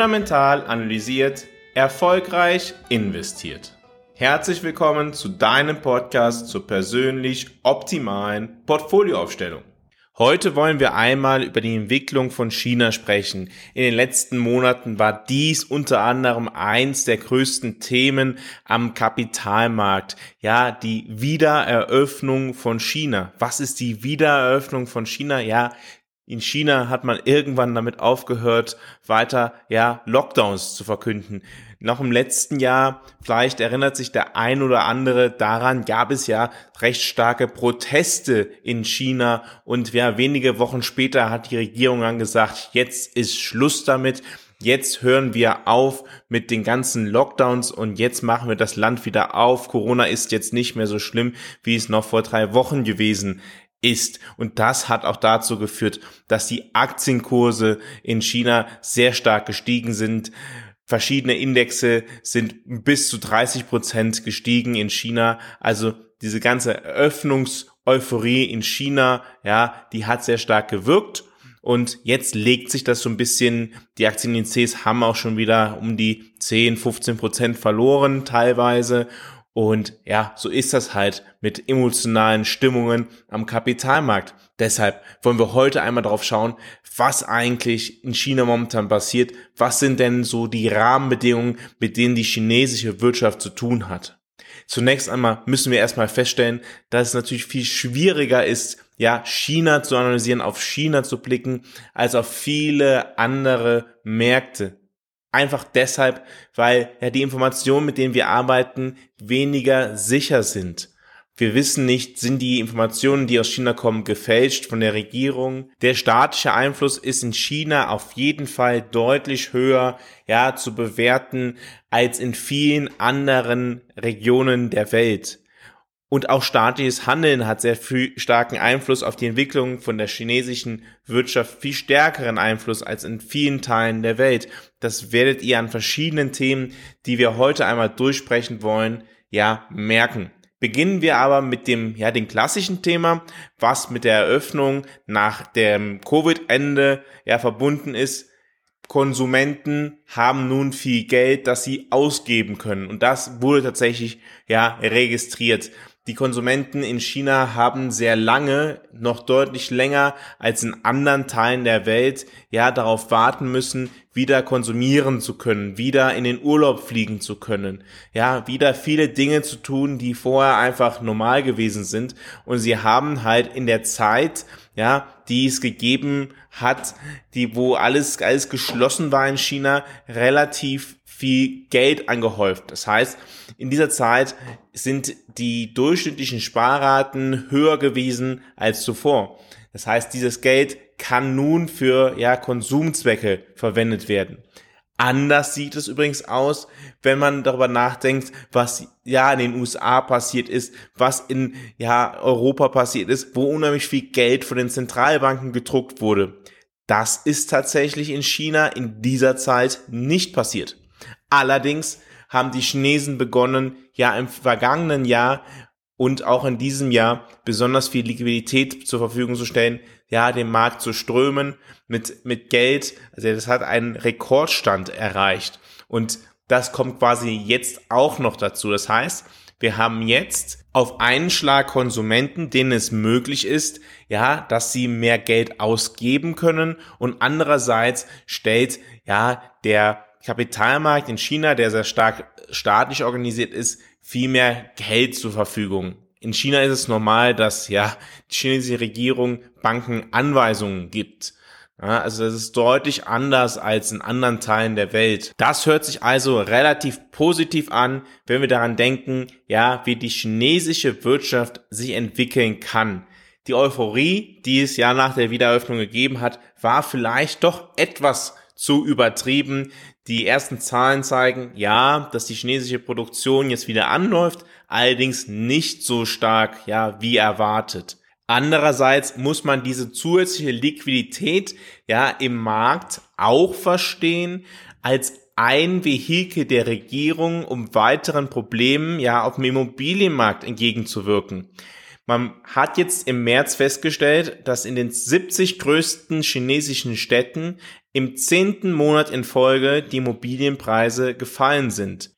fundamental analysiert, erfolgreich investiert. Herzlich willkommen zu deinem Podcast zur persönlich optimalen Portfolioaufstellung. Heute wollen wir einmal über die Entwicklung von China sprechen. In den letzten Monaten war dies unter anderem eins der größten Themen am Kapitalmarkt. Ja, die Wiedereröffnung von China. Was ist die Wiedereröffnung von China? Ja, in China hat man irgendwann damit aufgehört, weiter, ja, Lockdowns zu verkünden. Noch im letzten Jahr, vielleicht erinnert sich der ein oder andere daran, gab es ja recht starke Proteste in China und ja, wenige Wochen später hat die Regierung dann gesagt, jetzt ist Schluss damit. Jetzt hören wir auf mit den ganzen Lockdowns und jetzt machen wir das Land wieder auf. Corona ist jetzt nicht mehr so schlimm, wie es noch vor drei Wochen gewesen ist. Und das hat auch dazu geführt, dass die Aktienkurse in China sehr stark gestiegen sind. Verschiedene Indexe sind bis zu 30 Prozent gestiegen in China. Also diese ganze Öffnungseuphorie in China, ja, die hat sehr stark gewirkt. Und jetzt legt sich das so ein bisschen, die Aktienindizes haben auch schon wieder um die 10, 15 Prozent verloren teilweise. Und ja, so ist das halt mit emotionalen Stimmungen am Kapitalmarkt. Deshalb wollen wir heute einmal darauf schauen, was eigentlich in China momentan passiert. Was sind denn so die Rahmenbedingungen, mit denen die chinesische Wirtschaft zu tun hat? Zunächst einmal müssen wir erstmal feststellen, dass es natürlich viel schwieriger ist, ja, China zu analysieren, auf China zu blicken, als auf viele andere Märkte. Einfach deshalb, weil ja die Informationen, mit denen wir arbeiten, weniger sicher sind. Wir wissen nicht, sind die Informationen, die aus China kommen, gefälscht von der Regierung. Der staatliche Einfluss ist in China auf jeden Fall deutlich höher, ja, zu bewerten als in vielen anderen Regionen der Welt. Und auch staatliches Handeln hat sehr viel starken Einfluss auf die Entwicklung von der chinesischen Wirtschaft, viel stärkeren Einfluss als in vielen Teilen der Welt. Das werdet ihr an verschiedenen Themen, die wir heute einmal durchsprechen wollen, ja, merken. Beginnen wir aber mit dem, ja, dem klassischen Thema, was mit der Eröffnung nach dem Covid-Ende, ja, verbunden ist. Konsumenten haben nun viel Geld, das sie ausgeben können. Und das wurde tatsächlich, ja, registriert. Die Konsumenten in China haben sehr lange, noch deutlich länger als in anderen Teilen der Welt, ja, darauf warten müssen, wieder konsumieren zu können, wieder in den Urlaub fliegen zu können, ja, wieder viele Dinge zu tun, die vorher einfach normal gewesen sind. Und sie haben halt in der Zeit, ja, die es gegeben hat, die, wo alles, alles geschlossen war in China, relativ viel Geld angehäuft. Das heißt, in dieser Zeit sind die durchschnittlichen Sparraten höher gewesen als zuvor. Das heißt, dieses Geld kann nun für ja, Konsumzwecke verwendet werden. Anders sieht es übrigens aus, wenn man darüber nachdenkt, was ja in den USA passiert ist, was in ja Europa passiert ist, wo unheimlich viel Geld von den Zentralbanken gedruckt wurde. Das ist tatsächlich in China in dieser Zeit nicht passiert. Allerdings haben die Chinesen begonnen, ja im vergangenen Jahr und auch in diesem Jahr besonders viel Liquidität zur Verfügung zu stellen, ja, dem Markt zu strömen mit, mit Geld. Also das hat einen Rekordstand erreicht. Und das kommt quasi jetzt auch noch dazu. Das heißt, wir haben jetzt auf einen Schlag Konsumenten, denen es möglich ist, ja, dass sie mehr Geld ausgeben können und andererseits stellt, ja, der Kapitalmarkt in China, der sehr stark staatlich organisiert ist, viel mehr Geld zur Verfügung. In China ist es normal, dass ja die chinesische Regierung Banken Anweisungen gibt. Ja, also das ist deutlich anders als in anderen Teilen der Welt. Das hört sich also relativ positiv an, wenn wir daran denken, ja, wie die chinesische Wirtschaft sich entwickeln kann. Die Euphorie, die es ja nach der Wiedereröffnung gegeben hat, war vielleicht doch etwas zu übertrieben. Die ersten Zahlen zeigen, ja, dass die chinesische Produktion jetzt wieder anläuft, allerdings nicht so stark, ja, wie erwartet. Andererseits muss man diese zusätzliche Liquidität, ja, im Markt auch verstehen als ein Vehikel der Regierung, um weiteren Problemen, ja, auf dem Immobilienmarkt entgegenzuwirken. Man hat jetzt im März festgestellt, dass in den 70 größten chinesischen Städten im zehnten Monat in Folge die Immobilienpreise gefallen sind.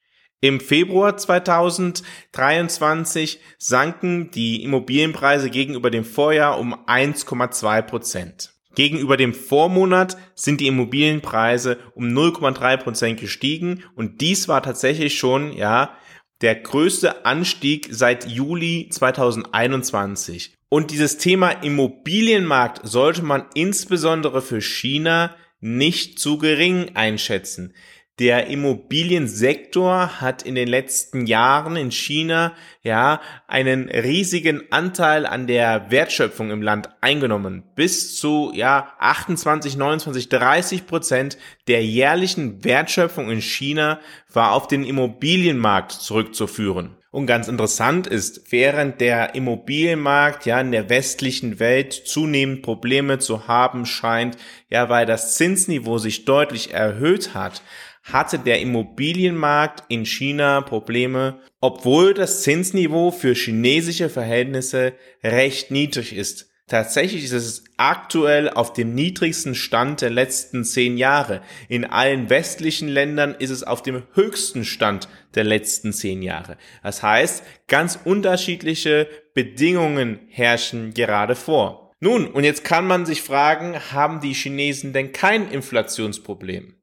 Im Februar 2023 sanken die Immobilienpreise gegenüber dem Vorjahr um 1,2 Prozent. Gegenüber dem Vormonat sind die Immobilienpreise um 0,3 Prozent gestiegen und dies war tatsächlich schon, ja, der größte Anstieg seit Juli 2021. Und dieses Thema Immobilienmarkt sollte man insbesondere für China nicht zu gering einschätzen. Der Immobiliensektor hat in den letzten Jahren in China ja einen riesigen Anteil an der Wertschöpfung im Land eingenommen. Bis zu ja 28, 29, 30 Prozent der jährlichen Wertschöpfung in China war auf den Immobilienmarkt zurückzuführen. Und ganz interessant ist, während der Immobilienmarkt ja in der westlichen Welt zunehmend Probleme zu haben scheint, ja, weil das Zinsniveau sich deutlich erhöht hat, hatte der Immobilienmarkt in China Probleme, obwohl das Zinsniveau für chinesische Verhältnisse recht niedrig ist. Tatsächlich ist es aktuell auf dem niedrigsten Stand der letzten zehn Jahre. In allen westlichen Ländern ist es auf dem höchsten Stand der letzten zehn Jahre. Das heißt, ganz unterschiedliche Bedingungen herrschen gerade vor. Nun, und jetzt kann man sich fragen, haben die Chinesen denn kein Inflationsproblem?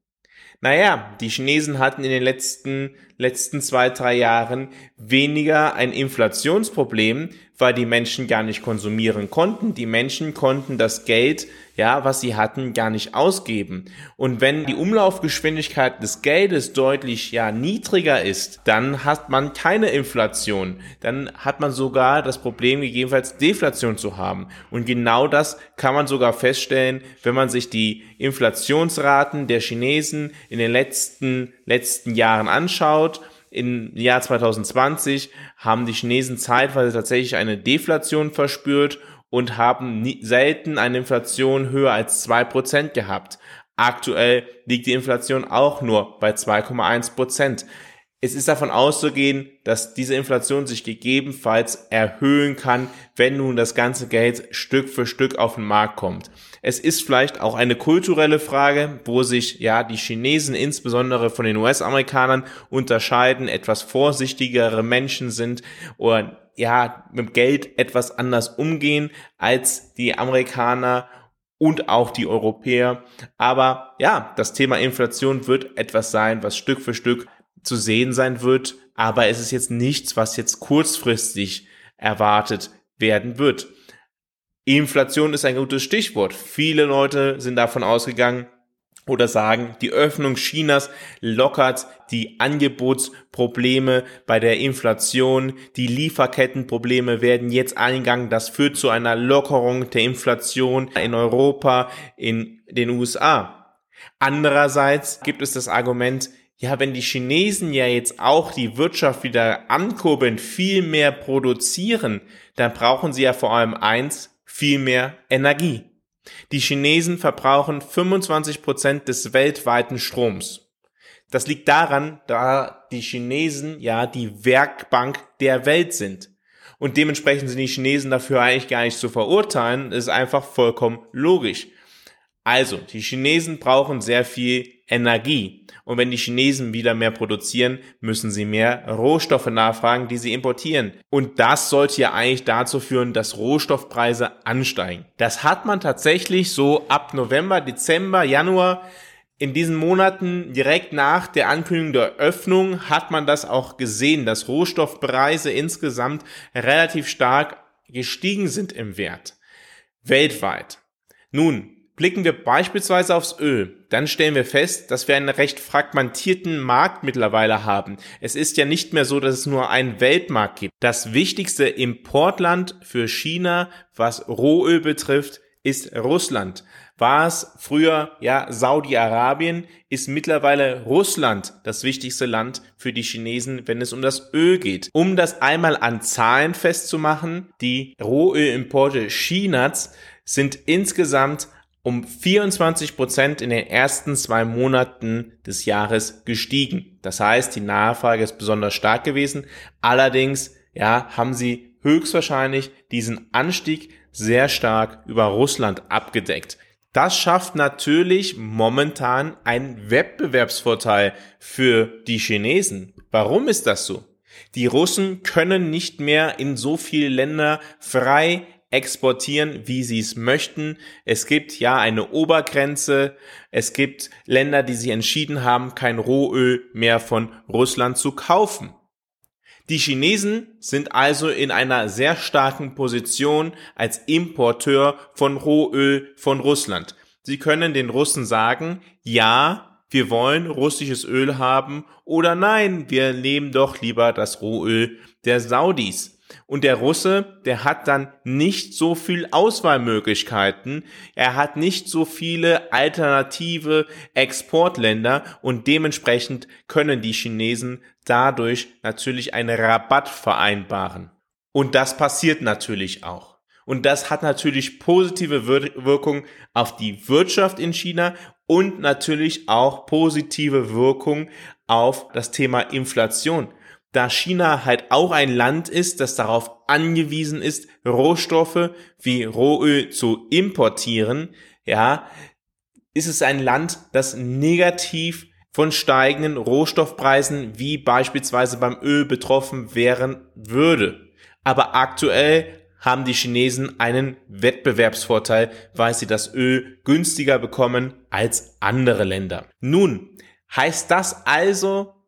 Naja, die Chinesen hatten in den letzten, letzten zwei, drei Jahren weniger ein Inflationsproblem, weil die Menschen gar nicht konsumieren konnten. Die Menschen konnten das Geld, ja, was sie hatten, gar nicht ausgeben. Und wenn die Umlaufgeschwindigkeit des Geldes deutlich, ja, niedriger ist, dann hat man keine Inflation. Dann hat man sogar das Problem, gegebenenfalls Deflation zu haben. Und genau das kann man sogar feststellen, wenn man sich die Inflationsraten der Chinesen in den letzten, letzten Jahren anschaut im Jahr 2020 haben die Chinesen zeitweise tatsächlich eine Deflation verspürt und haben nie, selten eine Inflation höher als zwei Prozent gehabt. Aktuell liegt die Inflation auch nur bei 2,1%. Prozent. Es ist davon auszugehen, dass diese Inflation sich gegebenenfalls erhöhen kann, wenn nun das ganze Geld Stück für Stück auf den Markt kommt. Es ist vielleicht auch eine kulturelle Frage, wo sich ja die Chinesen insbesondere von den US-Amerikanern unterscheiden, etwas vorsichtigere Menschen sind oder ja mit Geld etwas anders umgehen als die Amerikaner und auch die Europäer. Aber ja, das Thema Inflation wird etwas sein, was Stück für Stück zu sehen sein wird, aber es ist jetzt nichts, was jetzt kurzfristig erwartet werden wird. Inflation ist ein gutes Stichwort. Viele Leute sind davon ausgegangen oder sagen, die Öffnung Chinas lockert die Angebotsprobleme bei der Inflation. Die Lieferkettenprobleme werden jetzt eingegangen. Das führt zu einer Lockerung der Inflation in Europa, in den USA. Andererseits gibt es das Argument, ja, wenn die Chinesen ja jetzt auch die Wirtschaft wieder ankurbeln, viel mehr produzieren, dann brauchen sie ja vor allem eins, viel mehr Energie. Die Chinesen verbrauchen 25 Prozent des weltweiten Stroms. Das liegt daran, da die Chinesen ja die Werkbank der Welt sind. Und dementsprechend sind die Chinesen dafür eigentlich gar nicht zu verurteilen. Ist einfach vollkommen logisch. Also, die Chinesen brauchen sehr viel Energie. Und wenn die Chinesen wieder mehr produzieren, müssen sie mehr Rohstoffe nachfragen, die sie importieren. Und das sollte ja eigentlich dazu führen, dass Rohstoffpreise ansteigen. Das hat man tatsächlich so ab November, Dezember, Januar in diesen Monaten direkt nach der Ankündigung der Öffnung hat man das auch gesehen, dass Rohstoffpreise insgesamt relativ stark gestiegen sind im Wert. Weltweit. Nun, Blicken wir beispielsweise aufs Öl, dann stellen wir fest, dass wir einen recht fragmentierten Markt mittlerweile haben. Es ist ja nicht mehr so, dass es nur einen Weltmarkt gibt. Das wichtigste Importland für China, was Rohöl betrifft, ist Russland. War es früher ja Saudi-Arabien, ist mittlerweile Russland das wichtigste Land für die Chinesen, wenn es um das Öl geht. Um das einmal an Zahlen festzumachen, die Rohölimporte Chinas sind insgesamt um 24 Prozent in den ersten zwei Monaten des Jahres gestiegen. Das heißt, die Nachfrage ist besonders stark gewesen. Allerdings, ja, haben sie höchstwahrscheinlich diesen Anstieg sehr stark über Russland abgedeckt. Das schafft natürlich momentan einen Wettbewerbsvorteil für die Chinesen. Warum ist das so? Die Russen können nicht mehr in so viele Länder frei exportieren, wie sie es möchten. Es gibt ja eine Obergrenze. Es gibt Länder, die sich entschieden haben, kein Rohöl mehr von Russland zu kaufen. Die Chinesen sind also in einer sehr starken Position als Importeur von Rohöl von Russland. Sie können den Russen sagen, ja, wir wollen russisches Öl haben oder nein, wir nehmen doch lieber das Rohöl der Saudis. Und der Russe, der hat dann nicht so viel Auswahlmöglichkeiten, er hat nicht so viele alternative Exportländer und dementsprechend können die Chinesen dadurch natürlich einen Rabatt vereinbaren. Und das passiert natürlich auch. Und das hat natürlich positive Wirkung auf die Wirtschaft in China und natürlich auch positive Wirkung auf das Thema Inflation da China halt auch ein Land ist, das darauf angewiesen ist, Rohstoffe wie Rohöl zu importieren, ja, ist es ein Land, das negativ von steigenden Rohstoffpreisen wie beispielsweise beim Öl betroffen wären würde. Aber aktuell haben die Chinesen einen Wettbewerbsvorteil, weil sie das Öl günstiger bekommen als andere Länder. Nun, heißt das also,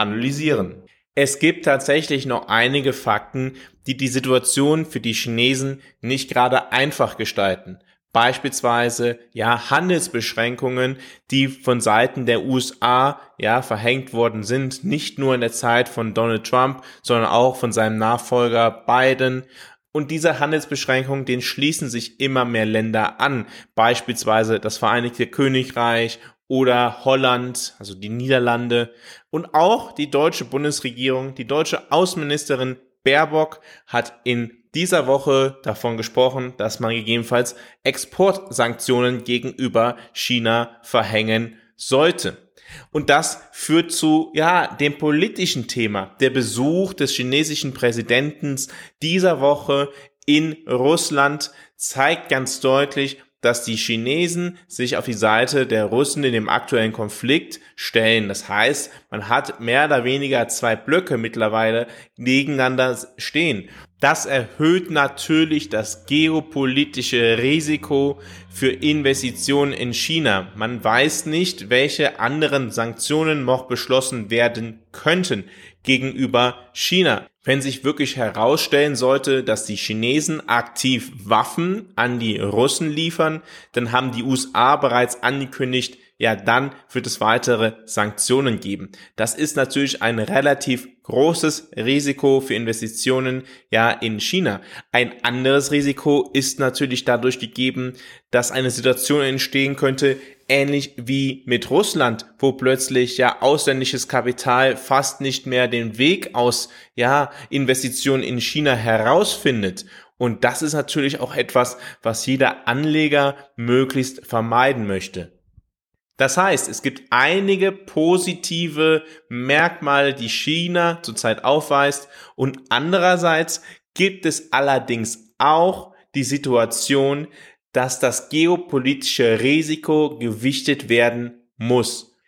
analysieren. Es gibt tatsächlich noch einige Fakten, die die Situation für die Chinesen nicht gerade einfach gestalten. Beispielsweise, ja, Handelsbeschränkungen, die von Seiten der USA, ja, verhängt worden sind, nicht nur in der Zeit von Donald Trump, sondern auch von seinem Nachfolger Biden. Und diese Handelsbeschränkungen, denen schließen sich immer mehr Länder an. Beispielsweise das Vereinigte Königreich oder Holland, also die Niederlande und auch die deutsche Bundesregierung, die deutsche Außenministerin Baerbock hat in dieser Woche davon gesprochen, dass man gegebenenfalls Exportsanktionen gegenüber China verhängen sollte. Und das führt zu, ja, dem politischen Thema. Der Besuch des chinesischen Präsidenten dieser Woche in Russland zeigt ganz deutlich, dass die Chinesen sich auf die Seite der Russen in dem aktuellen Konflikt stellen. Das heißt, man hat mehr oder weniger zwei Blöcke mittlerweile gegeneinander stehen. Das erhöht natürlich das geopolitische Risiko für Investitionen in China. Man weiß nicht, welche anderen Sanktionen noch beschlossen werden könnten gegenüber China. Wenn sich wirklich herausstellen sollte, dass die Chinesen aktiv Waffen an die Russen liefern, dann haben die USA bereits angekündigt, ja, dann wird es weitere Sanktionen geben. Das ist natürlich ein relativ großes Risiko für Investitionen ja in China. Ein anderes Risiko ist natürlich dadurch gegeben, dass eine Situation entstehen könnte, ähnlich wie mit Russland, wo plötzlich ja ausländisches Kapital fast nicht mehr den Weg aus ja Investitionen in China herausfindet Und das ist natürlich auch etwas, was jeder Anleger möglichst vermeiden möchte. Das heißt, es gibt einige positive Merkmale, die China zurzeit aufweist und andererseits gibt es allerdings auch die Situation, dass das geopolitische Risiko gewichtet werden muss.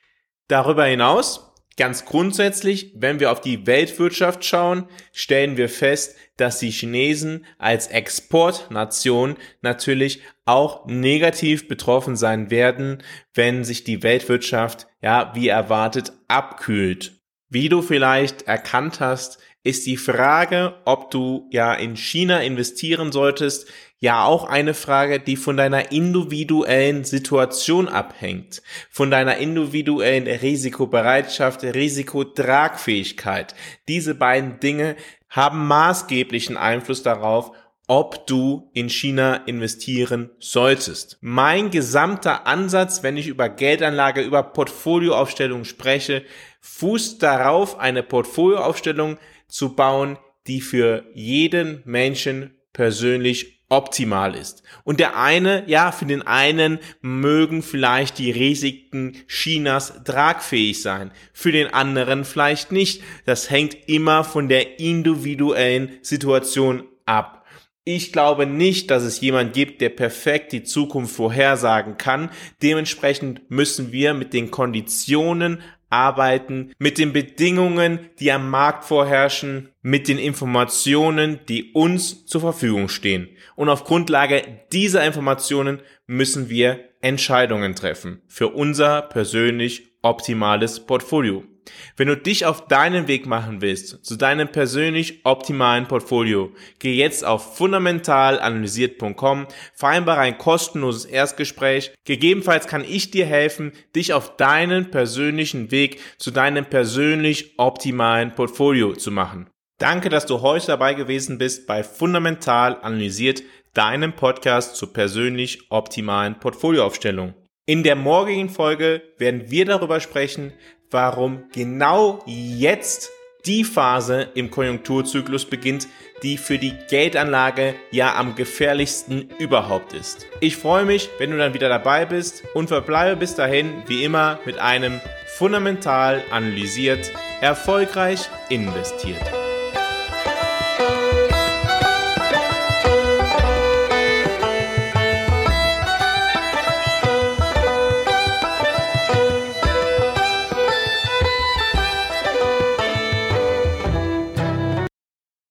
Darüber hinaus Ganz grundsätzlich, wenn wir auf die Weltwirtschaft schauen, stellen wir fest, dass die Chinesen als Exportnation natürlich auch negativ betroffen sein werden, wenn sich die Weltwirtschaft, ja, wie erwartet, abkühlt. Wie du vielleicht erkannt hast, ist die Frage, ob du ja in China investieren solltest, ja auch eine Frage, die von deiner individuellen Situation abhängt, von deiner individuellen Risikobereitschaft, Risikotragfähigkeit. Diese beiden Dinge haben maßgeblichen Einfluss darauf, ob du in China investieren solltest. Mein gesamter Ansatz, wenn ich über Geldanlage, über Portfolioaufstellung spreche, fußt darauf, eine Portfolioaufstellung zu bauen, die für jeden Menschen persönlich optimal ist. Und der eine, ja, für den einen mögen vielleicht die Risiken Chinas tragfähig sein, für den anderen vielleicht nicht. Das hängt immer von der individuellen Situation ab. Ich glaube nicht, dass es jemand gibt, der perfekt die Zukunft vorhersagen kann. Dementsprechend müssen wir mit den Konditionen arbeiten, mit den Bedingungen, die am Markt vorherrschen, mit den Informationen, die uns zur Verfügung stehen. Und auf Grundlage dieser Informationen müssen wir Entscheidungen treffen für unser persönlich optimales Portfolio. Wenn du dich auf deinen Weg machen willst, zu deinem persönlich optimalen Portfolio, geh jetzt auf fundamentalanalysiert.com, vereinbare ein kostenloses Erstgespräch. Gegebenenfalls kann ich dir helfen, dich auf deinen persönlichen Weg zu deinem persönlich optimalen Portfolio zu machen. Danke, dass du heute dabei gewesen bist bei Fundamental Analysiert, deinem Podcast zur persönlich optimalen Portfolioaufstellung. In der morgigen Folge werden wir darüber sprechen, warum genau jetzt die Phase im Konjunkturzyklus beginnt, die für die Geldanlage ja am gefährlichsten überhaupt ist. Ich freue mich, wenn du dann wieder dabei bist und verbleibe bis dahin wie immer mit einem fundamental analysiert, erfolgreich investiert.